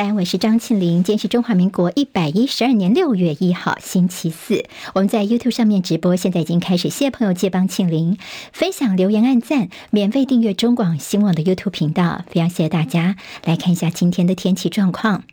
大家好，我是张庆林。今天是中华民国一百一十二年六月一号，星期四。我们在 YouTube 上面直播，现在已经开始。谢谢朋友借帮庆林分享、留言、按赞，免费订阅中广新闻网的 YouTube 频道。非常谢谢大家。来看一下今天的天气状况。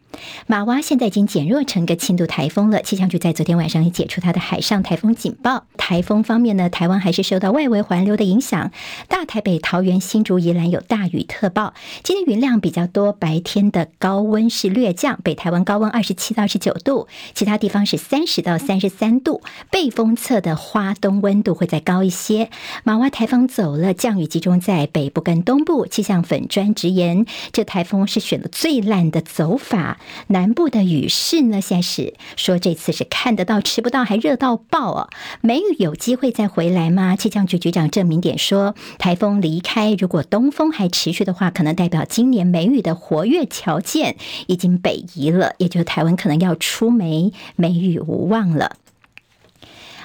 马娃现在已经减弱成个轻度台风了，气象局在昨天晚上也解除它的海上台风警报。台风方面呢，台湾还是受到外围环流的影响，大台北、桃园、新竹、宜兰有大雨特报。今天云量比较多，白天的高温是略降，北台湾高温二十七到二十九度，其他地方是三十到三十三度。背风侧的花东温度会再高一些。马娃台风走了，降雨集中在北部跟东部。气象粉专直言，这台风是选的最烂的走法。南部的雨势呢，现在是说这次是看得到吃不到，还热到爆哦。梅雨有机会再回来吗？气象局局长郑明点说，台风离开，如果东风还持续的话，可能代表今年梅雨的活跃条件已经北移了，也就是台湾可能要出梅，梅雨无望了。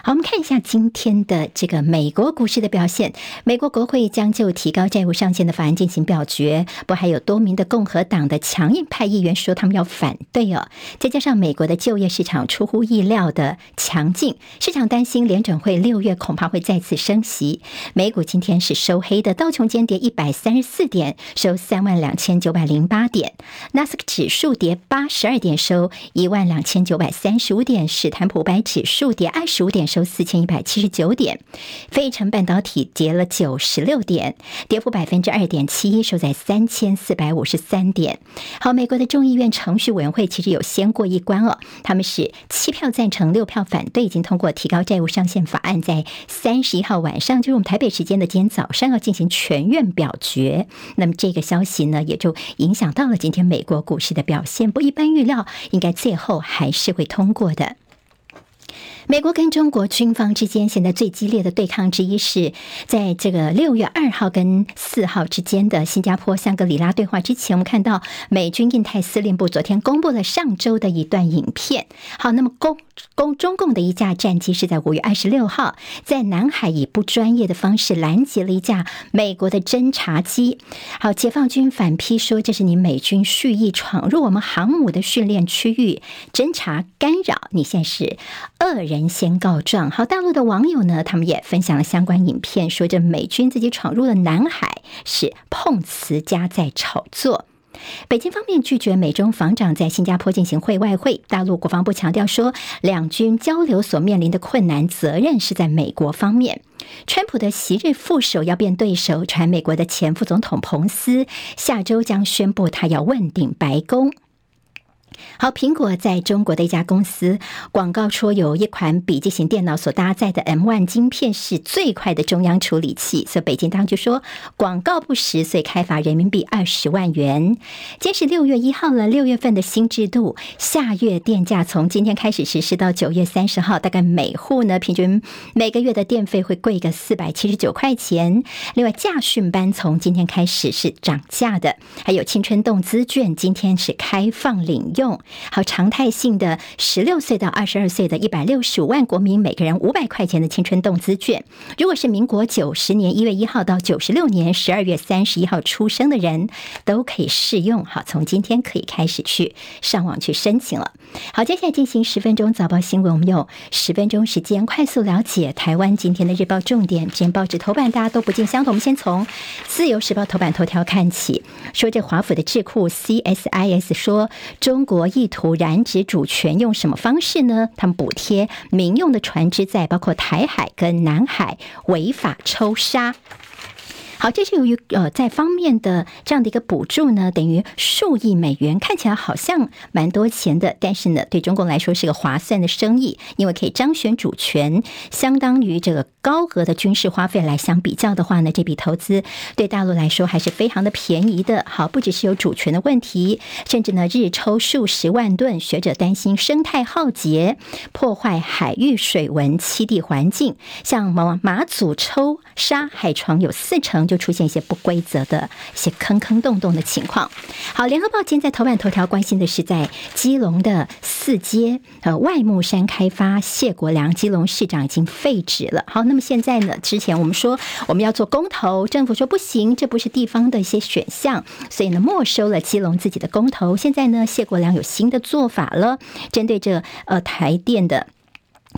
好，我们看一下今天的这个美国股市的表现。美国国会将就提高债务上限的法案进行表决，不还有多名的共和党的强硬派议员说他们要反对哦。再加上美国的就业市场出乎意料的强劲，市场担心联准会六月恐怕会再次升息。美股今天是收黑的，道琼间跌一百三十四点，收三万两千九百零八点；纳斯克指数跌八十二点，收一万两千九百三十五点；史坦普白指数跌二十五点。收四千一百七十九点，费城半导体跌了九十六点，跌幅百分之二点七一，收在三千四百五十三点。好，美国的众议院程序委员会其实有先过一关哦，他们是七票赞成，六票反对，已经通过提高债务上限法案，在三十一号晚上，就是我们台北时间的今天早上要进行全院表决。那么这个消息呢，也就影响到了今天美国股市的表现。不一般预料，应该最后还是会通过的。美国跟中国军方之间现在最激烈的对抗之一是在这个六月二号跟四号之间的新加坡香格里拉对话之前，我们看到美军印太司令部昨天公布了上周的一段影片。好，那么公公中共的一架战机是在五月二十六号在南海以不专业的方式拦截了一架美国的侦察机。好，解放军反批说，这是你美军蓄意闯入我们航母的训练区域，侦察干扰。你现在是恶人先告状。好，大陆的网友呢，他们也分享了相关影片，说这美军自己闯入了南海是碰瓷加在炒作。北京方面拒绝美中防长在新加坡进行会外会。大陆国防部强调说，两军交流所面临的困难责任是在美国方面。川普的昔日副手要变对手，传美国的前副总统彭斯下周将宣布他要问鼎白宫。好，苹果在中国的一家公司广告说，有一款笔记型电脑所搭载的 M1 晶片是最快的中央处理器，所以北京当局说广告不实，所以开罚人民币二十万元。今天是六月一号了，六月份的新制度，下月电价从今天开始实施到九月三十号，大概每户呢平均每个月的电费会贵个四百七十九块钱。另外，驾训班从今天开始是涨价的，还有青春动资券今天是开放领用。好，常态性的十六岁到二十二岁的一百六十五万国民，每个人五百块钱的青春动资券。如果是民国九十年一月一号到九十六年十二月三十一号出生的人，都可以适用。好，从今天可以开始去上网去申请了。好，接下来进行十分钟早报新闻，我们用十分钟时间快速了解台湾今天的日报重点。今天报纸头版大家都不尽相同，我们先从自由时报头版头条看起，说这华府的智库 CSIS 说中国。国意图染指主权，用什么方式呢？他们补贴民用的船只，在包括台海跟南海违法抽沙。好，这是由于呃，在方面的这样的一个补助呢，等于数亿美元，看起来好像蛮多钱的，但是呢，对中共来说是个划算的生意，因为可以彰显主权，相当于这个高额的军事花费来相比较的话呢，这笔投资对大陆来说还是非常的便宜的。好，不只是有主权的问题，甚至呢，日抽数十万吨，学者担心生态浩劫，破坏海域水文、栖地环境，像马马祖抽沙海床有四成。就出现一些不规则的一些坑坑洞洞的情况。好，联合报今天在头版头条关心的是在基隆的四街呃外木山开发，谢国梁基隆市长已经废止了。好，那么现在呢？之前我们说我们要做公投，政府说不行，这不是地方的一些选项，所以呢没收了基隆自己的公投。现在呢，谢国良有新的做法了，针对这呃台电的。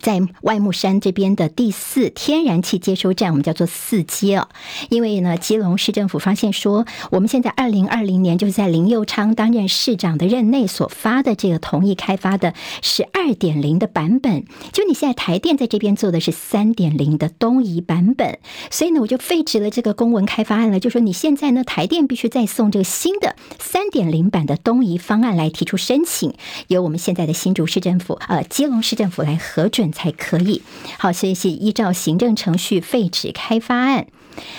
在外木山这边的第四天然气接收站，我们叫做四街哦。因为呢，基隆市政府发现说，我们现在二零二零年就是在林佑昌担任市长的任内所发的这个同意开发的是二点零的版本，就你现在台电在这边做的是三点零的东移版本，所以呢，我就废止了这个公文开发案了，就说你现在呢，台电必须再送这个新的三点零版的东移方案来提出申请，由我们现在的新竹市政府呃基隆市政府来核准。才可以。好，所以是依照行政程序废止开发案。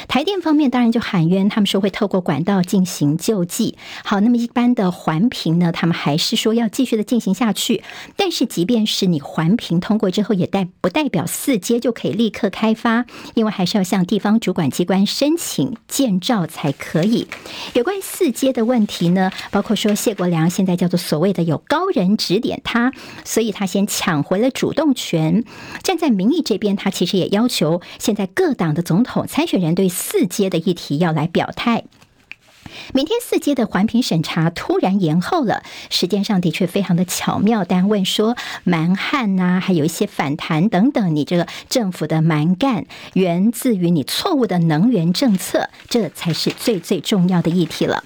台电方面当然就喊冤，他们说会透过管道进行救济。好，那么一般的环评呢，他们还是说要继续的进行下去。但是即便是你环评通过之后，也代不代表四阶就可以立刻开发，因为还是要向地方主管机关申请建照才可以。有关于四阶的问题呢，包括说谢国良现在叫做所谓的有高人指点他，所以他先抢回了主动权。站在民意这边，他其实也要求现在各党的总统参选人。对四阶的议题要来表态，明天四阶的环评审查突然延后了，时间上的确非常的巧妙。但问说蛮汉呐，还有一些反弹等等，你这个政府的蛮干源自于你错误的能源政策，这才是最最重要的议题了。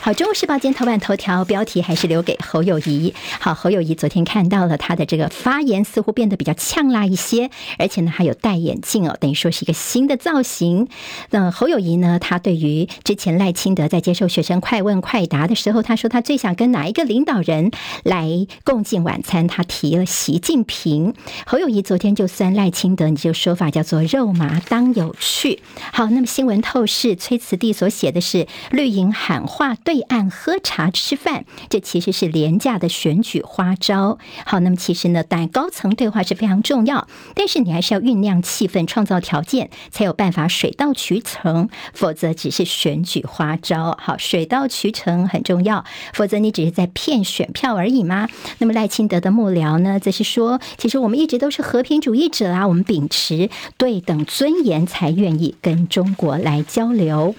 好，《中国时报》今天头版头条标题还是留给侯友谊。好，侯友谊昨天看到了他的这个发言，似乎变得比较呛辣一些，而且呢还有戴眼镜哦，等于说是一个新的造型。那侯友谊呢，他对于之前赖清德在接受学生快问快答的时候，他说他最想跟哪一个领导人来共进晚餐，他提了习近平。侯友谊昨天就酸赖清德，你这个说法叫做肉麻当有趣。好，那么新闻透视崔慈弟所写的是绿营喊话。对岸喝茶吃饭，这其实是廉价的选举花招。好，那么其实呢，但高层对话是非常重要，但是你还是要酝酿气氛，创造条件，才有办法水到渠成，否则只是选举花招。好，水到渠成很重要，否则你只是在骗选票而已吗？那么赖清德的幕僚呢，则是说，其实我们一直都是和平主义者啊，我们秉持对等尊严，才愿意跟中国来交流。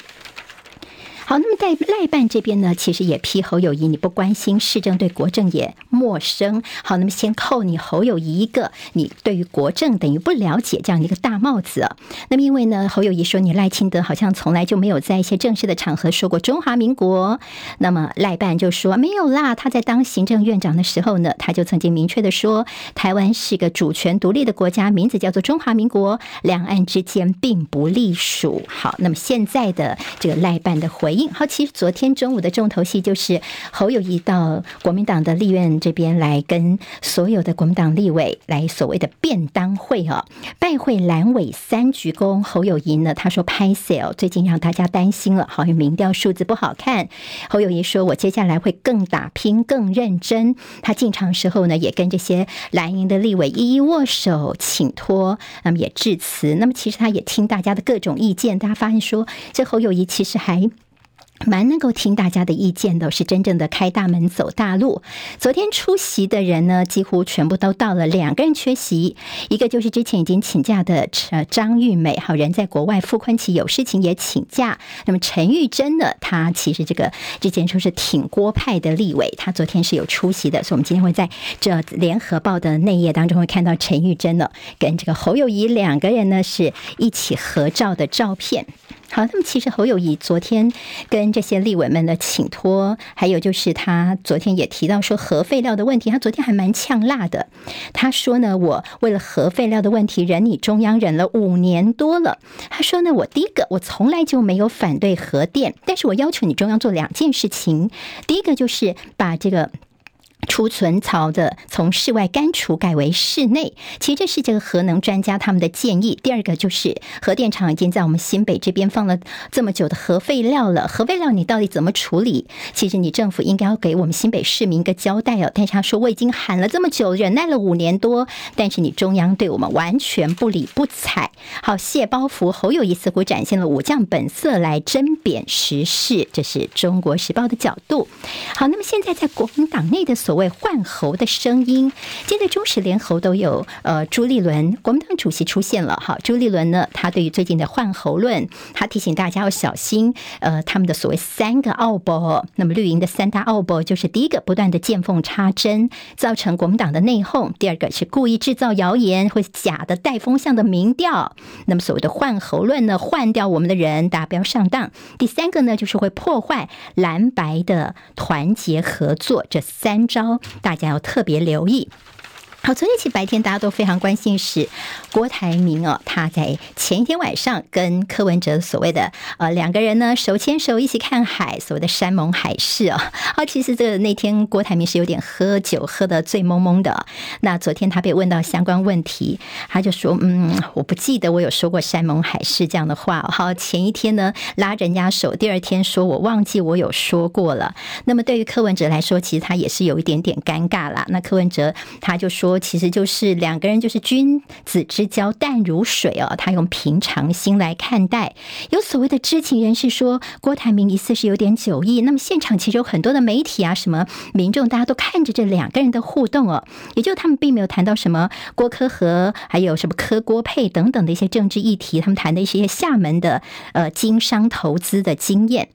好，那么在赖办这边呢，其实也批侯友谊，你不关心市政，对国政也陌生。好，那么先扣你侯友谊一个，你对于国政等于不了解这样一个大帽子。那么因为呢，侯友谊说你赖清德好像从来就没有在一些正式的场合说过中华民国。那么赖办就说没有啦，他在当行政院长的时候呢，他就曾经明确的说，台湾是个主权独立的国家，名字叫做中华民国，两岸之间并不隶属。好，那么现在的这个赖办的回。好，其实昨天中午的重头戏就是侯友谊到国民党的立院这边来，跟所有的国民党立委来所谓的便当会哦，拜会蓝委三鞠躬。侯友谊呢，他说拍谢最近让大家担心了，好像民调数字不好看。侯友谊说，我接下来会更打拼、更认真。他进场时候呢，也跟这些蓝营的立委一一握手请托，那么也致辞。那么其实他也听大家的各种意见，大家发现说，这侯友谊其实还。蛮能够听大家的意见的，是真正的开大门走大路。昨天出席的人呢，几乎全部都到了，两个人缺席，一个就是之前已经请假的呃张玉美，好人在国外，傅崐萁有事情也请假。那么陈玉珍呢，他其实这个之前说是挺郭派的立委，他昨天是有出席的，所以我们今天会在这联合报的内页当中会看到陈玉珍呢跟这个侯友宜两个人呢是一起合照的照片。好，那么其实侯友谊昨天跟这些立委们的请托，还有就是他昨天也提到说核废料的问题，他昨天还蛮呛辣的。他说呢，我为了核废料的问题忍你中央忍了五年多了。他说呢，我第一个我从来就没有反对核电，但是我要求你中央做两件事情，第一个就是把这个。储存槽的从室外干除改为室内，其实这是这个核能专家他们的建议。第二个就是核电厂已经在我们新北这边放了这么久的核废料了，核废料你到底怎么处理？其实你政府应该要给我们新北市民一个交代哦。但是他说我已经喊了这么久，忍耐了五年多，但是你中央对我们完全不理不睬。好，谢包袱，侯友谊似乎展现了武将本色来针砭时事，这是中国时报的角度。好，那么现在在国民党内的所所谓换猴的声音。现在中时连猴都有呃朱立伦国民党主席出现了哈，朱立伦呢，他对于最近的换猴论，他提醒大家要小心呃他们的所谓三个奥步。那么绿营的三大奥步就是第一个不断的见缝插针，造成国民党的内讧；第二个是故意制造谣言或假的带风向的民调。那么所谓的换猴论呢，换掉我们的人，大家不要上当。第三个呢，就是会破坏蓝白的团结合作，这三招大家要特别留意。好，昨天起白天大家都非常关心是郭台铭哦，他在前一天晚上跟柯文哲所谓的呃两个人呢手牵手一起看海，所谓的山盟海誓哦。好，其实这个那天郭台铭是有点喝酒，喝得醉蒙蒙的。那昨天他被问到相关问题，他就说：“嗯，我不记得我有说过山盟海誓这样的话。”好，前一天呢拉人家手，第二天说我忘记我有说过了。那么对于柯文哲来说，其实他也是有一点点尴尬啦。那柯文哲他就说。其实就是两个人就是君子之交淡如水哦，他用平常心来看待。有所谓的知情人士说，郭台铭疑似是有点酒意。那么现场其实有很多的媒体啊，什么民众，大家都看着这两个人的互动哦，也就他们并没有谈到什么郭柯和，还有什么柯郭配等等的一些政治议题，他们谈的一些厦门的呃经商投资的经验。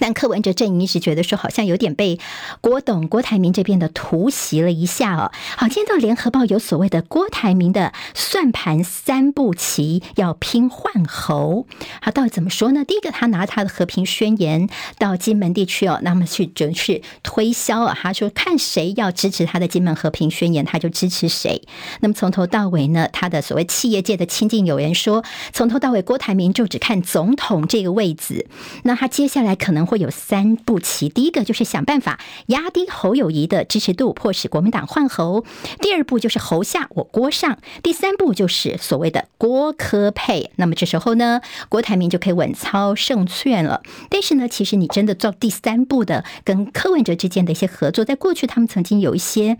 但柯文哲阵营一直觉得说，好像有点被郭董、郭台铭这边的突袭了一下哦。好，今天到联合报有所谓的郭台铭的算盘三步棋，要拼换猴。好，到底怎么说呢？第一个，他拿他的和平宣言到金门地区哦，那么去准是推销啊。他说，看谁要支持他的金门和平宣言，他就支持谁。那么从头到尾呢，他的所谓企业界的亲近友人说，从头到尾郭台铭就只看总统这个位置。那他接下来可能。会有三步棋，第一个就是想办法压低侯友谊的支持度，迫使国民党换侯；第二步就是侯下我郭上；第三步就是所谓的郭科配。那么这时候呢，郭台铭就可以稳操胜券了。但是呢，其实你真的做第三步的，跟柯文哲之间的一些合作，在过去他们曾经有一些。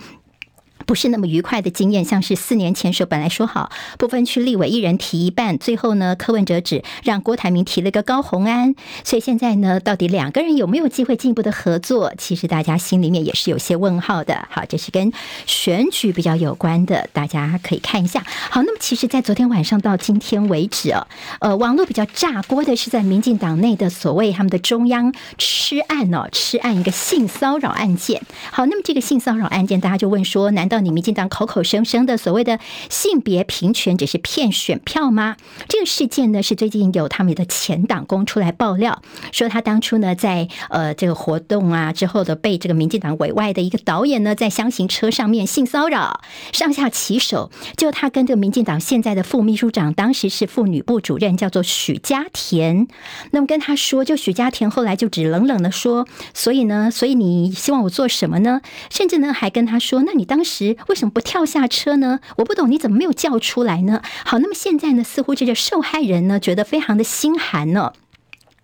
不是那么愉快的经验，像是四年前时候本来说好不分区立委一人提一半，最后呢柯文哲只让郭台铭提了个高虹安，所以现在呢到底两个人有没有机会进一步的合作？其实大家心里面也是有些问号的。好，这是跟选举比较有关的，大家可以看一下。好，那么其实，在昨天晚上到今天为止啊，呃，网络比较炸锅的是在民进党内的所谓他们的中央吃案哦，吃案一个性骚扰案件。好，那么这个性骚扰案件，大家就问说，难道？你民进党口口声声的所谓的性别平权只是骗选票吗？这个事件呢，是最近有他们的前党工出来爆料，说他当初呢在呃这个活动啊之后的被这个民进党委外的一个导演呢在厢型车上面性骚扰，上下其手，就他跟这个民进党现在的副秘书长，当时是妇女部主任，叫做许家田，那么跟他说，就许家田后来就只冷冷的说，所以呢，所以你希望我做什么呢？甚至呢还跟他说，那你当时。为什么不跳下车呢？我不懂，你怎么没有叫出来呢？好，那么现在呢，似乎这个受害人呢，觉得非常的心寒呢。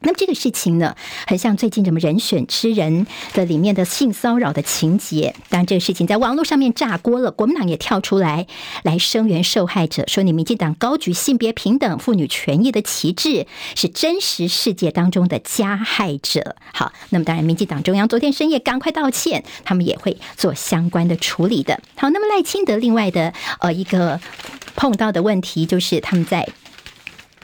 那么这个事情呢，很像最近什么人选之人的里面的性骚扰的情节。当然，这个事情在网络上面炸锅了，国民党也跳出来来声援受害者，说你民进党高举性别平等、妇女权益的旗帜，是真实世界当中的加害者。好，那么当然，民进党中央昨天深夜赶快道歉，他们也会做相关的处理的。好，那么赖清德另外的呃一个碰到的问题就是他们在。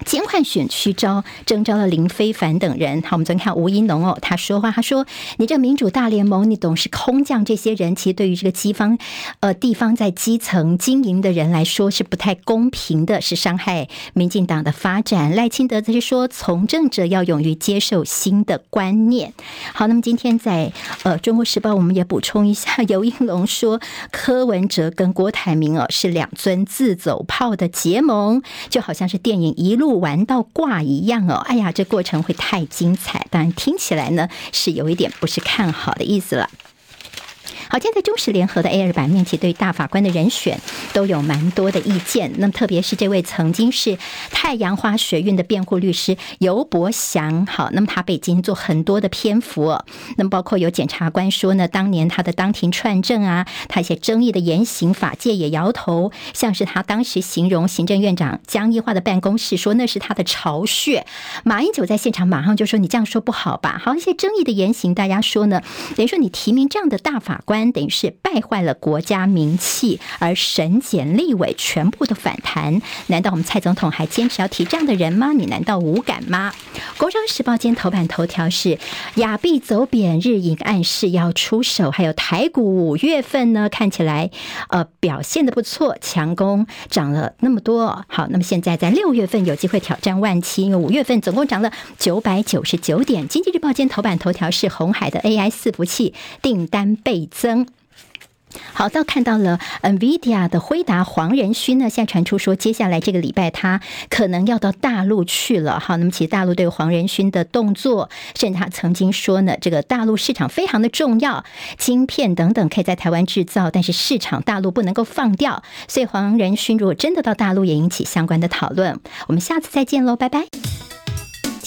监换选区招征召了林非凡等人。好，我们昨天看吴怡农哦，他说话，他说：“你这民主大联盟，你总是空降这些人，其实对于这个地方，呃，地方在基层经营的人来说是不太公平的，是伤害民进党的发展。”赖清德则是说：“从政者要勇于接受新的观念。”好，那么今天在呃《中国时报》，我们也补充一下，游盈隆说柯文哲跟郭台铭哦是两尊自走炮的结盟，就好像是电影一路。不玩到挂一样哦，哎呀，这过程会太精彩，当然听起来呢是有一点不是看好的意思了。好，现在中时联合的 A 二版面，其实对大法官的人选都有蛮多的意见。那么，特别是这位曾经是太阳花学运的辩护律师尤伯祥，好，那么他被今天做很多的篇幅。那么，包括有检察官说呢，当年他的当庭串证啊，他一些争议的言行，法界也摇头。像是他当时形容行政院长江宜樺的办公室，说那是他的巢穴。马英九在现场马上就说：“你这样说不好吧？”好，一些争议的言行，大家说呢，等于说你提名这样的大法官，等于是败坏了国家名气，而审检立委全部的反弹。难道我们蔡总统还坚持要提这样的人吗？你难道无感吗？《工商时报》今天头版头条是亚币走贬，日银暗示要出手，还有台股五月份呢，看起来呃表现的不错，强攻涨了那么多。好，那么现在在六月份有机会挑战万七，因为五月份总共涨了九百九十九点。《经济日报》今天头版头条是红海的 AI 伺服器订单倍增。好，到看到了 NVIDIA 的辉达黄仁勋呢，现在传出说，接下来这个礼拜他可能要到大陆去了。好，那么其实大陆对黄仁勋的动作，甚至他曾经说呢，这个大陆市场非常的重要，晶片等等可以在台湾制造，但是市场大陆不能够放掉。所以黄仁勋如果真的到大陆，也引起相关的讨论。我们下次再见喽，拜拜。